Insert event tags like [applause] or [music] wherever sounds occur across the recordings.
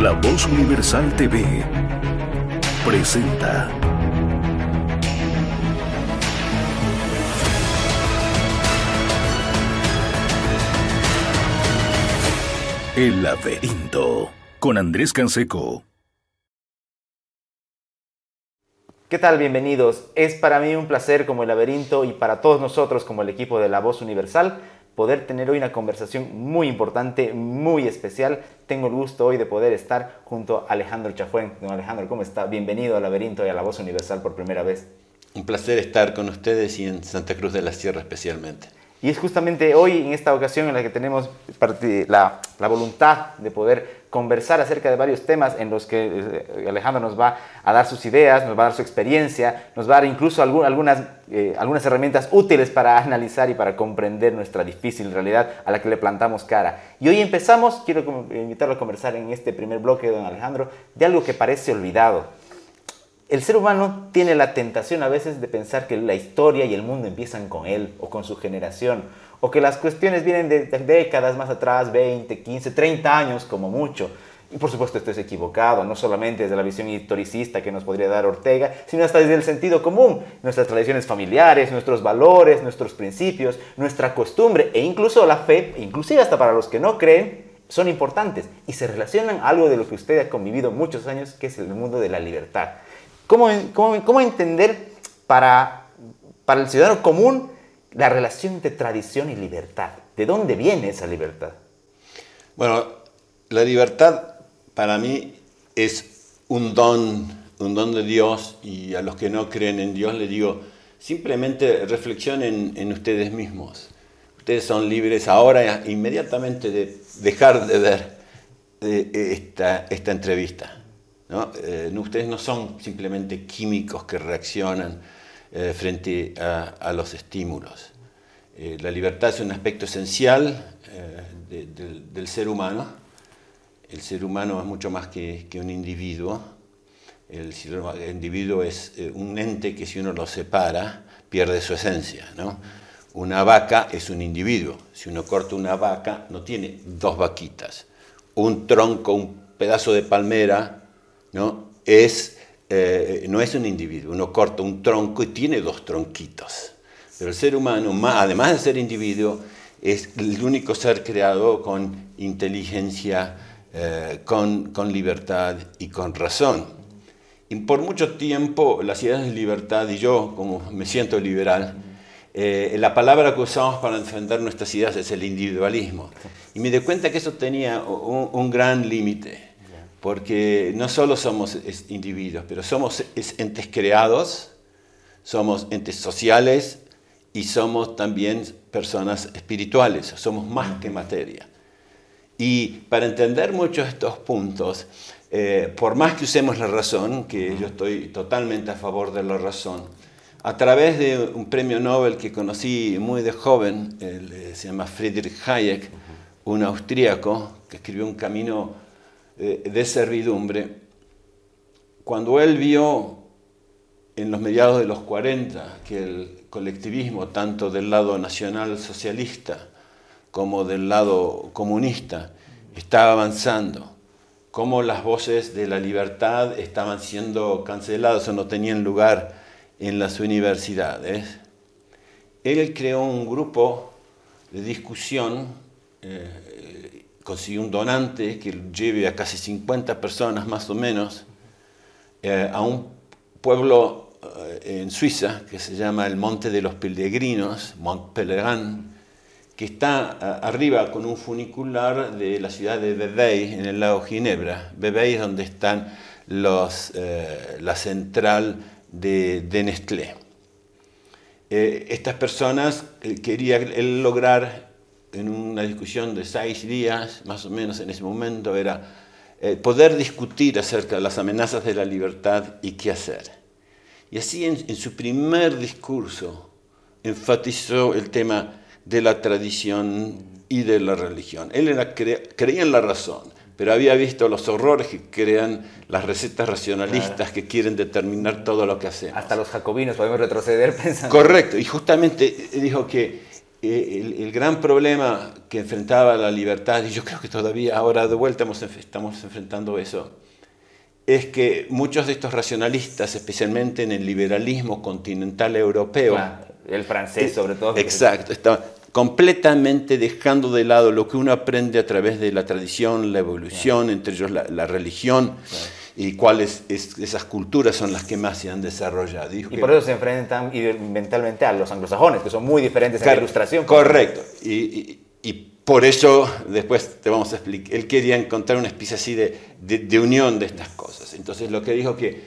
La Voz Universal TV presenta El laberinto con Andrés Canseco. ¿Qué tal? Bienvenidos. Es para mí un placer como el laberinto y para todos nosotros como el equipo de La Voz Universal poder tener hoy una conversación muy importante, muy especial. Tengo el gusto hoy de poder estar junto a Alejandro Chafuen. Don Alejandro, ¿cómo está? Bienvenido al laberinto y a La Voz Universal por primera vez. Un placer estar con ustedes y en Santa Cruz de la Sierra especialmente. Y es justamente hoy, en esta ocasión, en la que tenemos la, la, voluntad de poder conversar acerca de varios temas en los que eh, Alejandro nos va a dar sus ideas, nos va a dar su experiencia, nos va a dar incluso algunas, eh, algunas herramientas útiles para [laughs] analizar y para comprender nuestra difícil realidad a la que le plantamos cara. Y hoy empezamos, quiero invitarlo a conversar en este primer bloque, don Alejandro, de algo que parece olvidado el ser humano tiene la tentación a veces de pensar que la historia y el mundo empiezan con él o con su generación, o que las cuestiones vienen de, décadas más atrás, 20, 15, 30 años como mucho. Y por supuesto esto es equivocado, no solamente desde la visión historicista que nos podría dar Ortega, sino hasta desde el sentido común, nuestras tradiciones familiares, nuestros valores, nuestros principios, nuestra costumbre e incluso la fe, inclusive hasta para los que no creen, son importantes y se relacionan a algo de lo que usted ha convivido muchos años, que es el mundo de la libertad. ¿Cómo, cómo, cómo entender para, para el ciudadano común la relación entre tradición y libertad? ¿De dónde viene esa libertad? Bueno, la libertad para mí es un don, un don de Dios y a los que no creen en Dios les digo, simplemente reflexionen en ustedes mismos. Ustedes son libres ahora inmediatamente de dejar de ver eh, esta, esta entrevista. Eh, ustedes no son simplemente químicos que reaccionan eh, frente a, los estímulos. Eh, la libertad es un aspecto esencial del ser humano. El ser humano es mucho más que, un individuo. El, individuo es un ente que si uno lo separa, pierde su esencia. Una vaca es un individuo. Si uno corta una vaca, no tiene dos vaquitas. Un tronco, un pedazo de palmera, ¿no? Es, eh, no es un individuo, uno corta un tronco y tiene dos tronquitos. Pero el ser humano, además de ser individuo, es el único ser creado con inteligencia, eh, con, libertad y con razón. Y por mucho tiempo las ideas de libertad, y yo como me siento liberal, eh, la palabra que usamos para defender nuestras ideas es el individualismo. Y me di cuenta que eso tenía un gran límite porque no solo somos individuos, pero somos entes creados, somos entes sociales y somos también personas espirituales, somos más que materia. Y para entender muchos estos puntos, eh, por más que usemos la razón, que yo estoy totalmente a favor de la razón, a través de un premio Nobel que conocí muy de joven, eh, se llama Friedrich Hayek, un austríaco que escribió un camino de servidumbre, cuando él vio en los mediados de los 40 que el colectivismo, tanto del lado nacional socialista como del lado comunista, estaba avanzando, cómo las voces de la libertad estaban siendo canceladas o no tenían lugar en las universidades, él creó un grupo de discusión eh, consiguió un donante que lleve a casi 50 personas más o menos eh, a un pueblo eh, en Suiza que se llama el Monte de los Peregrinos, Mont Pelerin, que está eh, arriba con un funicular de la ciudad de Vevey, en el lago Ginebra. Vevey es donde está los, la central de, de Nestlé. estas personas querían lograr en una discusión de seis días, más o menos en ese momento, era eh, poder discutir acerca de las amenazas de la libertad y qué hacer. Y así en, su primer discurso enfatizó el tema de la tradición y de la religión. Él era, creía en la razón, pero había visto los horrores que crean las recetas racionalistas que quieren determinar todo lo que hacemos. Hasta los jacobinos podemos retroceder [laughs] pensando. Correcto, y justamente dijo que el, el, gran problema que enfrentaba la libertad, y yo creo que todavía ahora de vuelta estamos enfrentando eso, es que muchos de estos racionalistas, especialmente en el liberalismo continental europeo, el francés sobre todo. Exacto, estaban completamente dejando de lado lo que uno aprende a través de la tradición, la evolución, entre ellos la, religión. Y cuáles esas culturas son las que más se han desarrollado. y por eso se enfrentan mentalmente a los anglosajones, que son muy diferentes en la ilustración. Correcto. y, por eso, después te vamos a explicar, él quería encontrar una especie así de, de, unión de estas cosas. Entonces lo que dijo que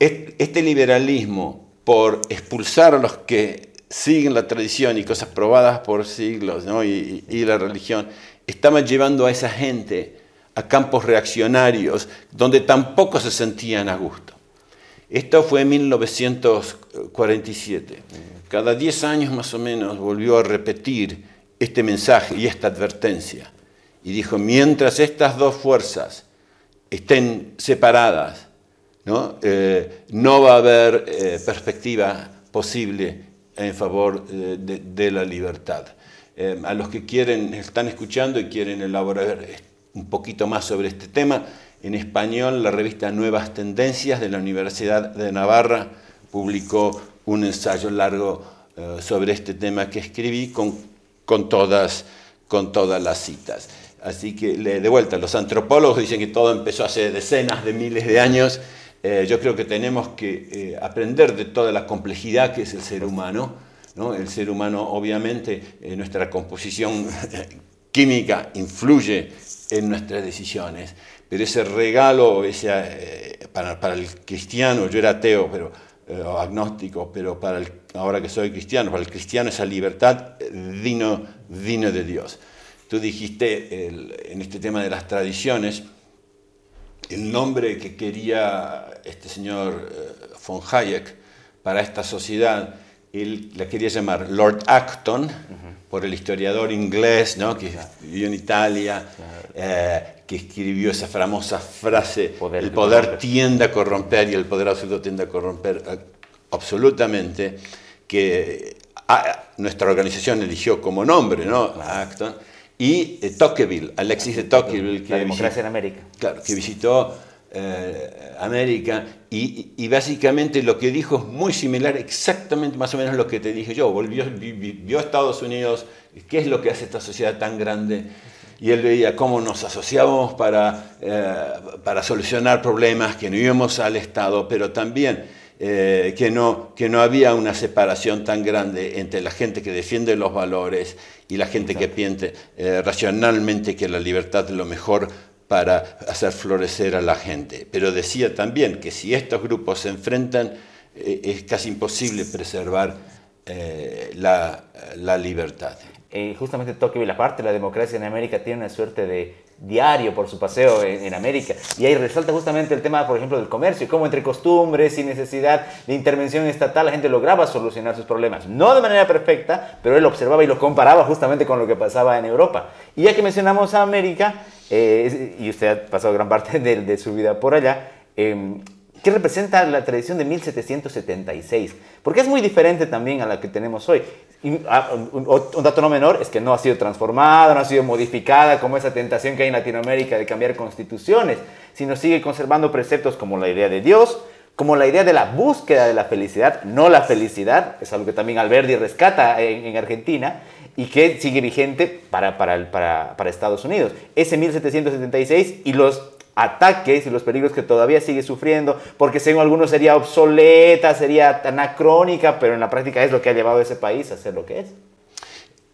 este liberalismo, por expulsar a los que siguen la tradición y cosas probadas por siglos ¿no? y, y, la religión, estaba llevando a esa gente a campos reaccionarios donde tampoco se sentían a gusto. Esto fue en 1947. Cada 10 años más o menos volvió a repetir este mensaje y esta advertencia. Y dijo, mientras estas dos fuerzas estén separadas, no, eh, no va a haber eh, perspectiva posible en favor eh, de, la libertad. a los que quieren, están escuchando y quieren elaborar un poquito más sobre este tema, en español la revista Nuevas Tendencias de la Universidad de Navarra publicó un ensayo largo sobre este tema que escribí con todas, las citas. Así que de vuelta, los antropólogos dicen que todo empezó hace decenas de miles de años. Eh, yo creo que tenemos que eh, aprender de toda la complejidad que es el ser humano. ¿no? El ser humano, obviamente, en nuestra composición [laughs] química influye en nuestras decisiones, pero ese regalo, ese, eh, para, para, el cristiano, yo era ateo, pero eh, agnóstico, pero para el, ahora que soy cristiano, para el cristiano esa libertad vino, vino de Dios. Tú dijiste en este tema de las tradiciones, el nombre que quería este señor eh, von Hayek para esta sociedad, él la quería llamar Lord Acton, por el historiador inglés ¿no? que vivió en Italia, eh, que escribió esa famosa frase, el poder tiende a corromper y el poder absoluto tiende a corromper eh, absolutamente, que ah, nuestra organización eligió como nombre, ¿no? Acton, y eh, Tocqueville, Alexis de Tocqueville, que, democracia en América. Claro, que visitó eh, América y, básicamente lo que dijo es muy similar, exactamente más o menos lo que te dije yo, volvió, vio a Estados Unidos, qué es lo que hace esta sociedad tan grande y él veía cómo nos asociábamos para, eh, para solucionar problemas, que no íbamos al Estado, pero también eh, que, no, que no había una separación tan grande entre la gente que defiende los valores y la gente que piensa eh, racionalmente que la libertad es lo mejor para hacer florecer a la gente. Pero decía también que si estos grupos se enfrentan, es casi imposible preservar la, la libertad eh, justamente Tocqueville, la parte de la democracia en América, tiene una suerte de diario por su paseo en, América. Y ahí resalta justamente el tema, por ejemplo, del comercio, cómo entre costumbres y necesidad de intervención estatal la gente lograba solucionar sus problemas. No de manera perfecta, pero él observaba y lo comparaba justamente con lo que pasaba en Europa. Y ya que mencionamos a América, eh, y usted ha pasado gran parte de, su vida por allá, eh, ¿Qué representa la tradición de 1776? Porque es muy diferente también a la que tenemos hoy. Ah, un dato no menor es que no ha sido transformada, no ha sido modificada como esa tentación que hay en Latinoamérica de cambiar constituciones, sino sigue conservando preceptos como la idea de Dios, como la idea de la búsqueda de la felicidad, no la felicidad, es algo que también Alberti rescata en, Argentina y que sigue vigente para, para, para, para Estados Unidos. Ese 1776 y los ataques y los peligros que todavía sigue sufriendo, porque según algunos sería obsoleta, sería anacrónica, pero en la práctica es lo que ha llevado a ese país a ser lo que es.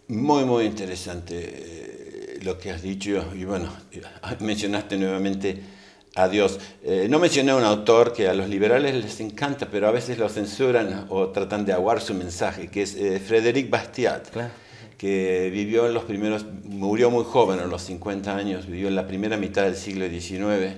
Muy, muy interesante eh, lo que has dicho y bueno, mencionaste nuevamente a Dios. Eh, no mencioné a un autor que a los liberales les encanta, pero a veces lo censuran o tratan de aguar su mensaje, que es eh, Frédéric Bastiat. Claro que vivió en los primeros, murió muy joven, a los 50 años, vivió en la primera mitad del siglo XIX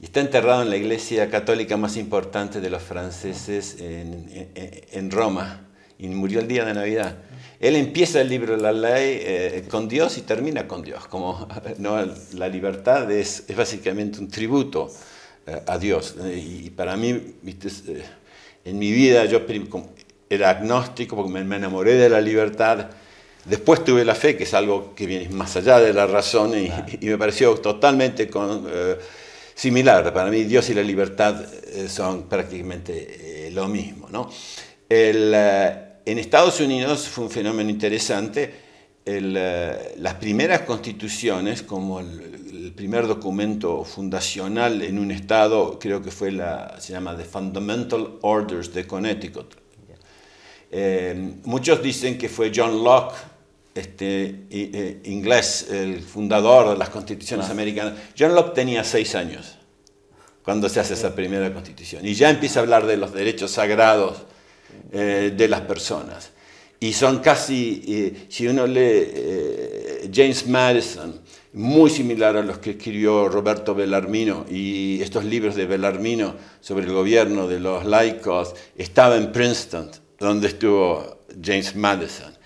y está enterrado en la iglesia católica más importante de los franceses en, Roma y murió el día de Navidad. Él empieza el libro la ley eh, con Dios y termina con Dios. Como [laughs] no, la libertad es, es básicamente un tributo eh, a Dios. Y, para mí, ¿viste? Eh, en mi vida yo era agnóstico porque me enamoré de la libertad Después tuve la fe, que es algo que viene más allá de la razón, y, me pareció totalmente eh, similar. Para mí Dios y la libertad eh, son prácticamente lo mismo. ¿no? en Estados Unidos fue un fenómeno interesante. las primeras constituciones, como el, primer documento fundacional en un estado, creo que fue la, se llama The Fundamental Orders de Connecticut. muchos dicen que fue John Locke este, eh, inglés, el fundador de las constituciones ah. americanas, John Locke tenía seis años cuando se hace esa primera constitución. Y ya empieza a hablar de los derechos sagrados eh, de las personas. Y son casi, eh, si uno lee James Madison, muy similar a los que escribió Roberto Bellarmino y estos libros de Bellarmino sobre el gobierno de los laicos, estaba en Princeton, donde estuvo James Madison.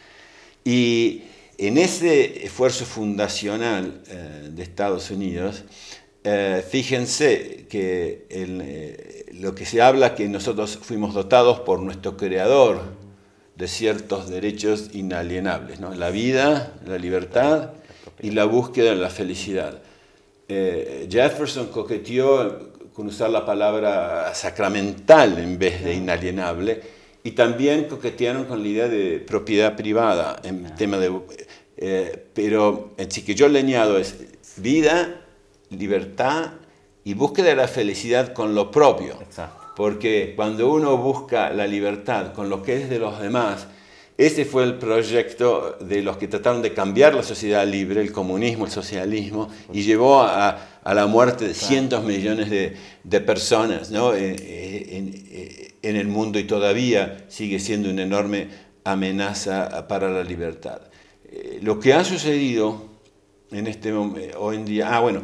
Y en ese esfuerzo fundacional eh, de Estados Unidos, eh, fíjense que eh, lo que se habla que nosotros fuimos dotados por nuestro creador de ciertos derechos inalienables, ¿no? la vida, la libertad y la búsqueda de la felicidad. Jefferson coqueteó con usar la palabra sacramental en vez de inalienable, y también coquetearon con la idea de propiedad privada en tema de... Eh, pero el que yo le añado es vida, libertad y búsqueda de la felicidad con lo propio. Porque cuando uno busca la libertad con lo que es de los demás, ese fue el proyecto de los que trataron de cambiar la sociedad libre, el comunismo, el socialismo, y llevó a, la muerte de cientos millones de, personas ¿no? Eh, eh, en el mundo y todavía sigue siendo una enorme amenaza para la libertad. Eh, lo que ha sucedido en este hoy en día, ah bueno,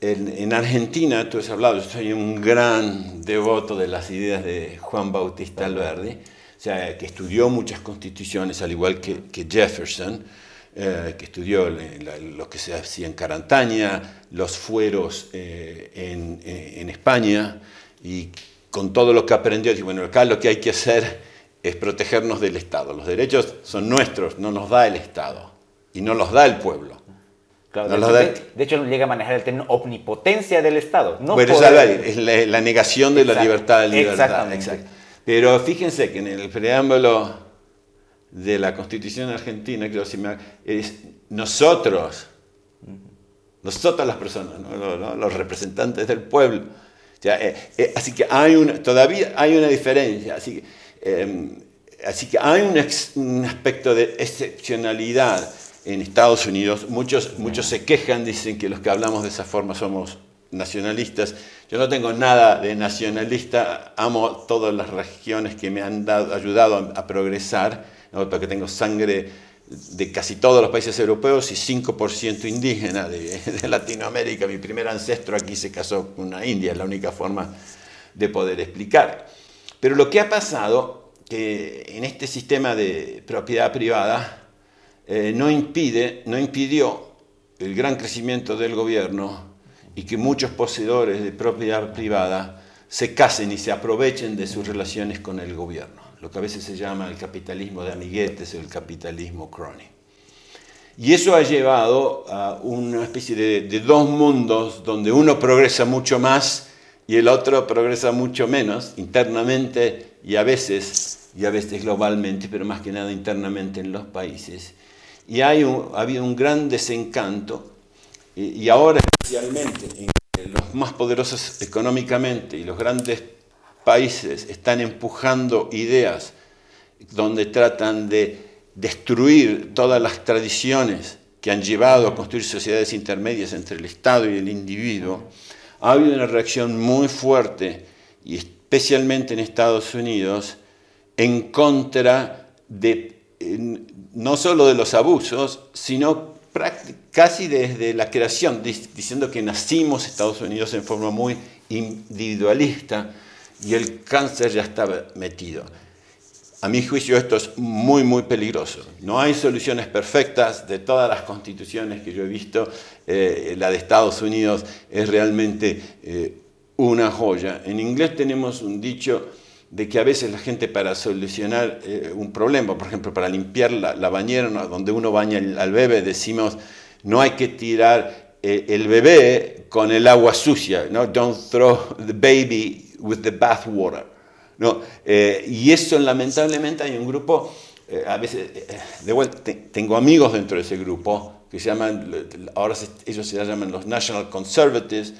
en, Argentina, tú has hablado, yo soy un gran devoto de las ideas de Juan Bautista Alberdi, o sea, que estudió muchas constituciones, al igual que, Jefferson, eh, que estudió lo que se hacía en Carantaña, los fueros eh, en, en España, y con todo lo que aprendió, y bueno, acá lo que hay que hacer es protegernos del Estado. Los derechos son nuestros, no nos da el Estado y no los da el pueblo. de, hecho, llega a manejar el término omnipotencia del Estado. No bueno, es la, negación de la libertad de libertad. Exactamente. Pero fíjense que en el preámbulo de la Constitución argentina, creo que es nosotros, nosotros las personas, los representantes del pueblo, eh, eh, así que hay una, todavía hay una diferencia. Así que, em, hay un, aspecto de excepcionalidad en Estados Unidos. Muchos se quejan, dicen que los que hablamos de esa forma somos nacionalistas. Yo no tengo nada de nacionalista, amo todas las regiones que me han dado, ayudado a, progresar, porque tengo sangre de casi todos los países europeos y 5% indígena de, Latinoamérica. Mi primer ancestro aquí se casó con una india, es la única forma de poder explicar. Pero lo que ha pasado, que en este sistema de propiedad privada eh, no, impide, no impidió el gran crecimiento del gobierno y que muchos poseedores de propiedad privada se casen y se aprovechen de sus relaciones con el gobierno lo que a veces se llama el capitalismo de amiguetes o el capitalismo crony. Y eso ha llevado a una especie de, dos mundos donde uno progresa mucho más y el otro progresa mucho menos internamente y a veces, y a veces globalmente, pero más que nada internamente en los países. Y hay ha habido un gran desencanto y, ahora especialmente en los más poderosos económicamente y los grandes países están empujando ideas donde tratan de destruir todas las tradiciones que han llevado a construir sociedades intermedias entre el Estado y el individuo, ha habido una reacción muy fuerte, y especialmente en Estados Unidos, en contra de no solo de los abusos, sino casi desde la creación, diciendo que nacimos Estados Unidos en forma muy individualista, y el cáncer ya estaba metido. A mi juicio esto es muy, muy peligroso. No hay soluciones perfectas de todas las constituciones que yo he visto. Eh, la de Estados Unidos es realmente eh, una joya. En inglés tenemos un dicho de que a veces la gente para solucionar eh, un problema, por ejemplo, para limpiar la, bañera donde uno baña al bebé, decimos, no hay que tirar eh, el bebé con el agua sucia, ¿no? Don't throw the baby with the bath water. ¿no? Eh, y eso lamentablemente hay un grupo, a veces, de vuelta, tengo amigos dentro de ese grupo que se llaman, ahora ellos se llaman los National Conservatives,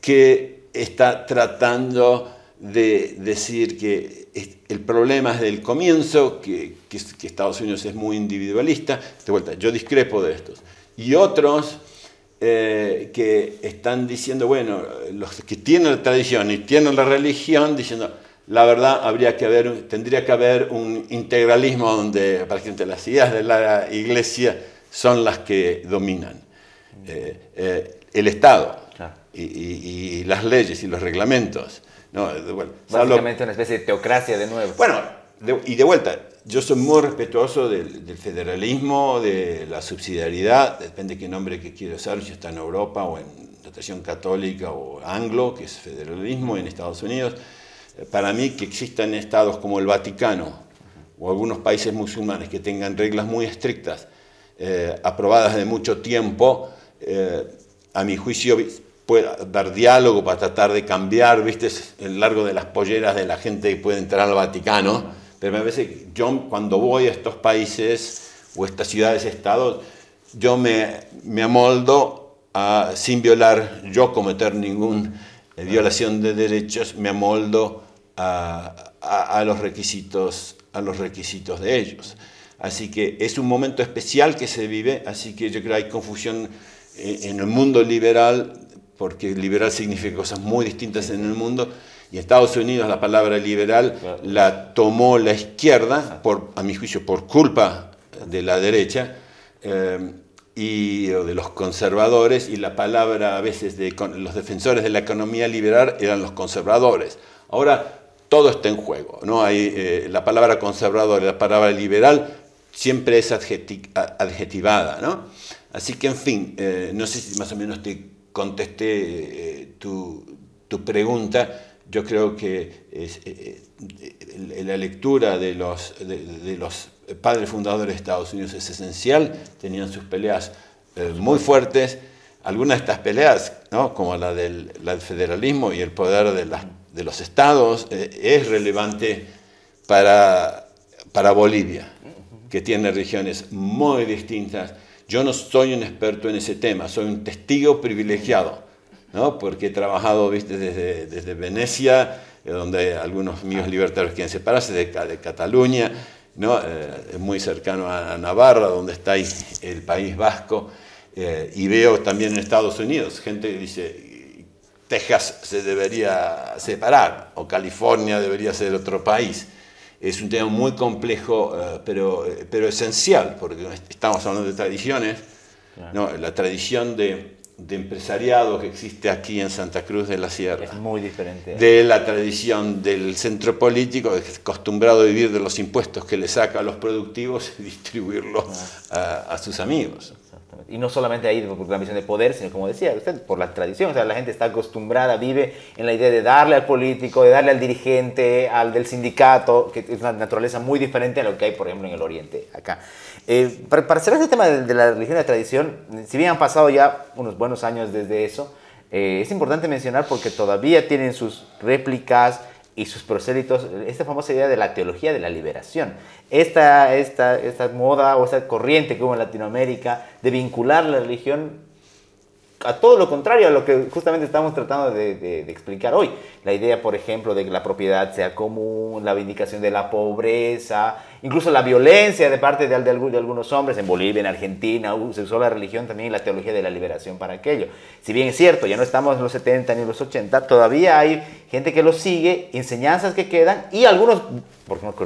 que está tratando de decir que el problema es del comienzo, que, que, Estados Unidos es muy individualista. De vuelta, yo discrepo de estos. Y otros eh, que están diciendo, bueno, los que tienen la tradición y tienen la religión, diciendo, la verdad, habría que haber, tendría que haber un integralismo donde, para que las ideas de la iglesia son las que dominan. Eh, eh, el Estado y, y, las leyes y los reglamentos no, Básicamente una especie de teocracia de nuevo. Bueno, y de vuelta, yo soy muy respetuoso del, federalismo, de la subsidiariedad, depende de qué nombre que quiera usar, si está en Europa o en la tradición católica o anglo, que es federalismo en Estados Unidos. Para mí que existan estados como el Vaticano o algunos países musulmanes que tengan reglas muy estrictas, eh, aprobadas de mucho tiempo, eh, a mi juicio pueda dar diálogo para tratar de cambiar, viste, el largo de las polleras de la gente que puede entrar al Vaticano, pero a veces yo cuando voy a estos países o estas ciudades-estados, yo me, me amoldo a, sin violar, yo cometer ninguna violación de derechos, me amoldo a, a, a, los requisitos, a los requisitos de ellos. Así que es un momento especial que se vive, así que yo creo que hay confusión eh, en el mundo liberal porque liberal significa cosas muy distintas en el mundo, y Estados Unidos la palabra liberal la tomó la izquierda, por, a mi juicio por culpa de la derecha, eh, y de los conservadores, y la palabra a veces de los defensores de la economía liberal eran los conservadores. Ahora todo está en juego, ¿no? Hay, eh, la palabra conservador y la palabra liberal siempre es adjetivada, ¿no? Así que, en fin, eh, no sé si más o menos te contesté eh, tu, pregunta, yo creo que eh, eh, la lectura de los, de, los padres fundadores de Estados Unidos es esencial, tenían sus peleas muy fuertes, algunas de estas peleas, ¿no? como la del, federalismo y el poder de, de los estados, es relevante para, para Bolivia, que tiene regiones muy distintas yo no soy un experto en ese tema, soy un testigo privilegiado, ¿no? porque he trabajado ¿viste? Desde, Venecia, eh, donde algunos amigos libertarios quieren separarse, de, Cataluña, ¿no? Eh, muy cercano a Navarra, donde está el País Vasco, eh, y veo también en Estados Unidos gente que dice, Texas se debería separar, o California debería ser otro país es un tema muy complejo, eh, pero, eh, pero esencial, porque estamos hablando de tradiciones. ¿no? La tradición de, de, empresariado que existe aquí en Santa Cruz de la Sierra. Es muy diferente. De la tradición del centro político, acostumbrado a vivir de los impuestos que le saca a los productivos y distribuirlos a, a sus amigos. Y no solamente ahí por la misión de poder, sino como decía usted, por la tradición. O sea, la gente está acostumbrada, vive en la idea de darle al político, de darle al dirigente, al del sindicato, que es una naturaleza muy diferente a lo que hay, por ejemplo, en el Oriente, acá. Eh, para, cerrar este tema de, la religión y la tradición, si bien han pasado ya unos buenos años desde eso, eh, es importante mencionar porque todavía tienen sus réplicas, y sus prosélitos, esta famosa idea de la teología de la liberación. Esta, esta, esta moda o esta corriente que hubo en Latinoamérica de vincular la religión a todo lo contrario a lo que justamente estamos tratando de, de, explicar hoy. La idea, por ejemplo, de que la propiedad sea común, la vindicación de la pobreza, incluso la violencia de parte de, algunos hombres en Bolivia, en Argentina, se usó la religión también y la teología de la liberación para aquello. Si bien es cierto, ya no estamos en los 70 ni en los 80, todavía hay gente que lo sigue, enseñanzas que quedan y algunos,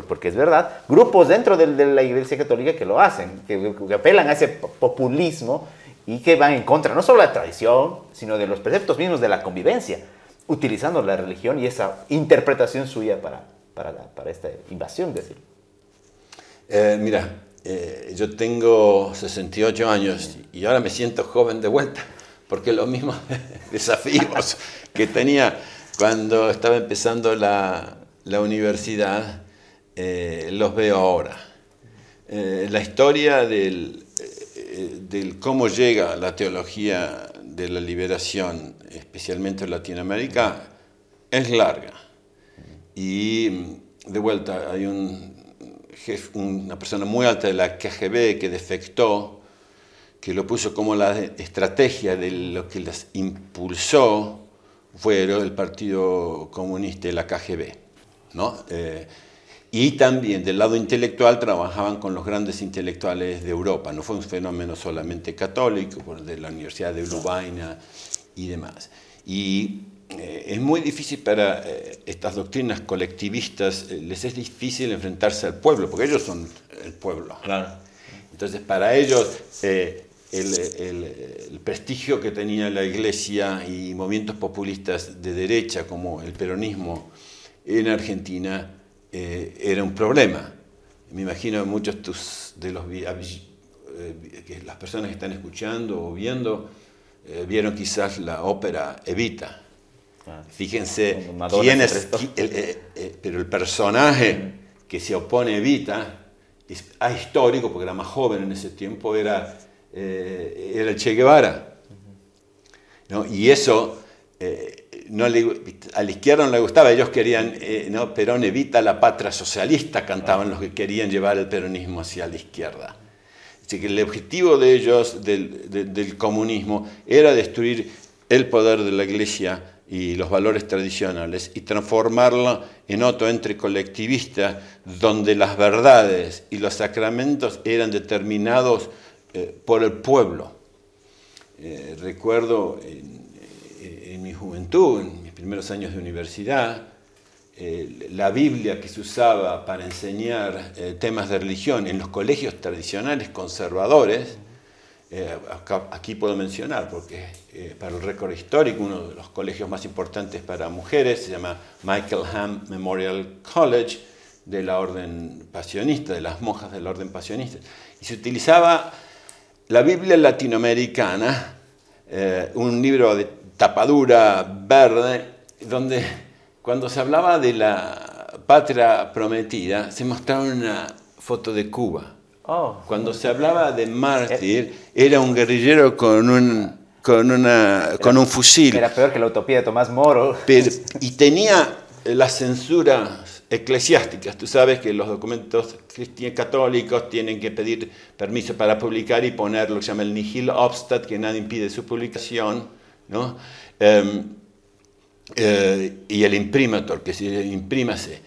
porque es verdad, grupos dentro de, la Iglesia Católica que lo hacen, que, que apelan a ese populismo y que van en contra no solo de la tradición, sino de los preceptos mismos de la convivencia, utilizando la religión y esa interpretación suya para, esta invasión, decir. Eh, mira, eh, yo tengo 68 años y ahora me siento joven de vuelta, porque los mismos [laughs] desafíos que tenía cuando estaba empezando la, la universidad, los veo ahora. la historia del, del cómo llega la teología de la liberación, especialmente en Latinoamérica, es larga. Y de vuelta, hay un una persona muy alta de la KGB que defectó, que lo puso como la estrategia de lo que les impulsó, fue el Partido Comunista y la KGB. ¿no? Eh, y también del lado intelectual trabajaban con los grandes intelectuales de Europa. No fue un fenómeno solamente católico, de la Universidad de Lubaina y demás. Y eh, es muy difícil para eh, estas doctrinas colectivistas, eh, les es difícil enfrentarse al pueblo, porque ellos son el pueblo. Entonces, para ellos, el, el, prestigio que tenía la iglesia y movimientos populistas de derecha, como el peronismo en Argentina, era un problema. Me imagino muchos tus, de los que las personas que están escuchando o viendo vieron quizás la ópera Evita Fíjense quién es, eh, eh, pero el personaje que se opone a Evita es ahistórico, porque era más joven en ese tiempo, era, eh, era el Che Guevara. Y eso no a la izquierda no le gustaba, ellos querían, ¿no? Perón evita la patria socialista, cantaban los que querían llevar el peronismo hacia la izquierda. Así que el objetivo de ellos, del, del comunismo, era destruir el poder de la iglesia y los valores tradicionales y transformarlo en otro entre colectivista donde las verdades y los sacramentos eran determinados eh, por el pueblo. Eh, recuerdo en, mi juventud, en mis primeros años de universidad, eh, la Biblia que se usaba para enseñar temas de religión en los colegios tradicionales conservadores, eh, aquí puedo mencionar, porque eh, para el récord histórico, uno de los colegios más importantes para mujeres se llama Michael Ham Memorial College, de la orden pasionista, de las monjas de la orden pasionista. Y se utilizaba la Biblia latinoamericana, eh, un libro de tapadura verde, donde cuando se hablaba de la patria prometida, se mostraba una foto de Cuba Oh. Cuando se hablaba de mártir, era un guerrillero con un, con una, con un fusil. Era peor que la utopía de Tomás Moro. y tenía las censuras eclesiásticas. Tú sabes que los documentos católicos tienen que pedir permiso para publicar y poner lo que se llama el nihil obstat, que nada impide su publicación, ¿no? Em, eh, y el imprimator, que se imprímase.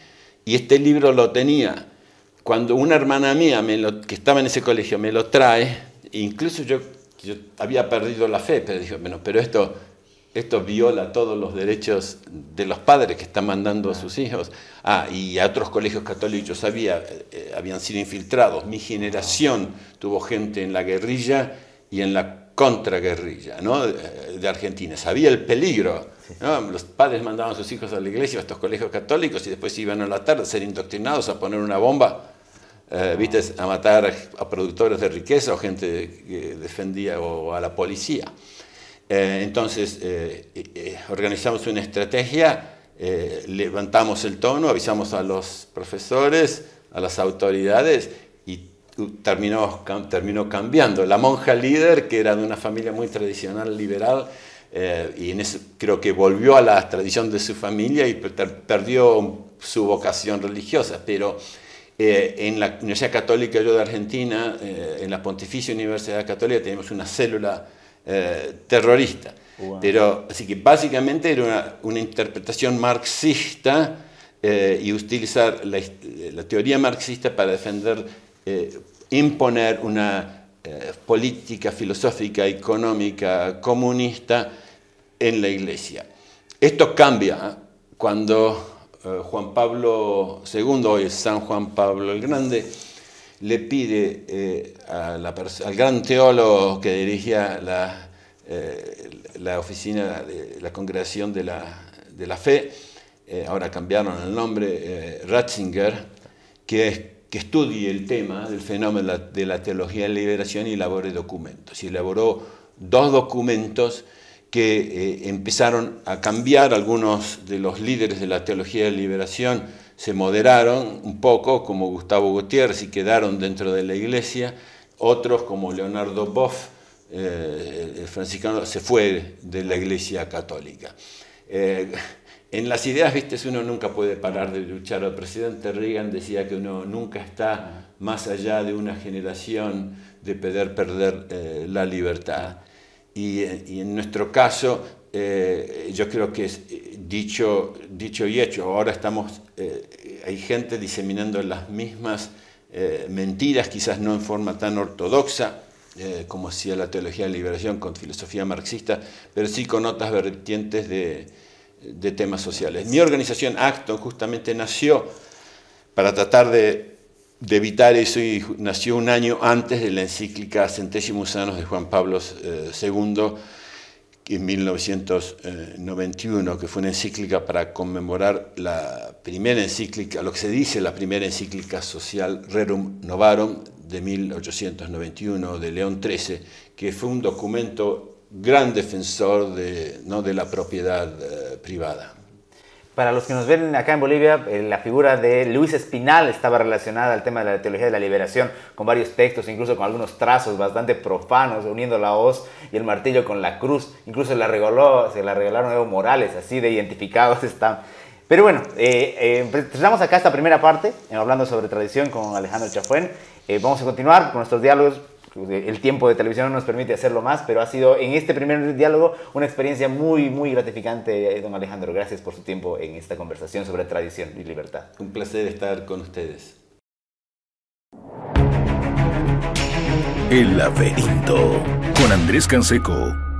Y este libro lo tenía cuando una hermana mía me que estaba en ese colegio me lo trae, incluso yo, yo había perdido la fe, pero dije, bueno, pero esto, esto viola todos los derechos de los padres que están mandando a sus hijos. Ah, y a otros colegios católicos había, eh, habían sido infiltrados. Mi generación tuvo gente en la guerrilla y en la contraguerrilla ¿no? de Argentina. Sabía el peligro. Los padres mandaban a sus hijos a la iglesia, a estos colegios católicos, y después iban a la tarde a ser indoctrinados, a poner una bomba eh, viste, a matar a productores de riqueza o gente que defendía o a la policía. Eh, entonces, eh, organizamos una estrategia, levantamos el tono, avisamos a los profesores, a las autoridades y terminó, terminó cambiando. La monja líder, que era de una familia muy tradicional liberal, y en eso creo que volvió a la tradición de su familia y perdió su vocación religiosa, pero eh, en la Universidad Católica yo de Argentina, eh, en la Pontificia Universidad Católica, tenemos una célula eh, terrorista. Pero, así que básicamente era una, interpretación marxista y utilizar la, la, teoría marxista para defender, imponer una política filosófica, económica, comunista en la Iglesia. Esto cambia cuando eh, Juan Pablo II, hoy San Juan Pablo el Grande, le pide eh, al gran teólogo que dirigía la, eh, la oficina de la congregación de la, fe, ahora cambiaron el nombre, Ratzinger, que, que estudie el tema del fenómeno de la teología de la liberación y elabore documentos. Y elaboró dos documentos que eh, empezaron a cambiar algunos de los líderes de la teología de liberación, se moderaron un poco, como Gustavo Gutiérrez, y quedaron dentro de la iglesia. Otros, como Leonardo Boff, eh, el franciscano, se fue de la iglesia católica. Eh, en las ideas, viste, uno nunca puede parar de luchar. El presidente Reagan decía que uno nunca está más allá de una generación de poder perder la libertad. Y, y, en nuestro caso, yo creo que es dicho, dicho y hecho. Ahora estamos, hay gente diseminando las mismas mentiras, quizás no en forma tan ortodoxa, eh, como hacía la teología de liberación con filosofía marxista, pero sí con otras vertientes de, de temas sociales. Mi organización Acton justamente nació para tratar de, de, evitar eso y nació un año antes de la encíclica Centésimos Años de Juan Pablo II, eh, en 1991, que fue una encíclica para conmemorar la primera encíclica, lo que se dice la primera encíclica social Rerum Novarum de 1891 de León XIII, que fue un documento gran defensor de, ¿no? de la propiedad eh, privada. Para los que nos ven acá en Bolivia, eh, la figura de Luis Espinal estaba relacionada al tema de la teología de la liberación, con varios textos, incluso con algunos trazos bastante profanos, uniendo la hoz y el martillo con la cruz. Incluso la regaló, se la regalaron Evo Morales, así de identificados [laughs] están. Pero bueno, eh, eh, acá esta primera parte, hablando sobre tradición con Alejandro Chafuén. Eh, vamos a continuar con nuestros diálogos. El tiempo de televisión no nos permite hacerlo más, pero ha sido en este primer diálogo una experiencia muy, muy gratificante, don Alejandro. Gracias por su tiempo en esta conversación sobre tradición y libertad. Un placer estar con ustedes. El laberinto con Andrés Canseco.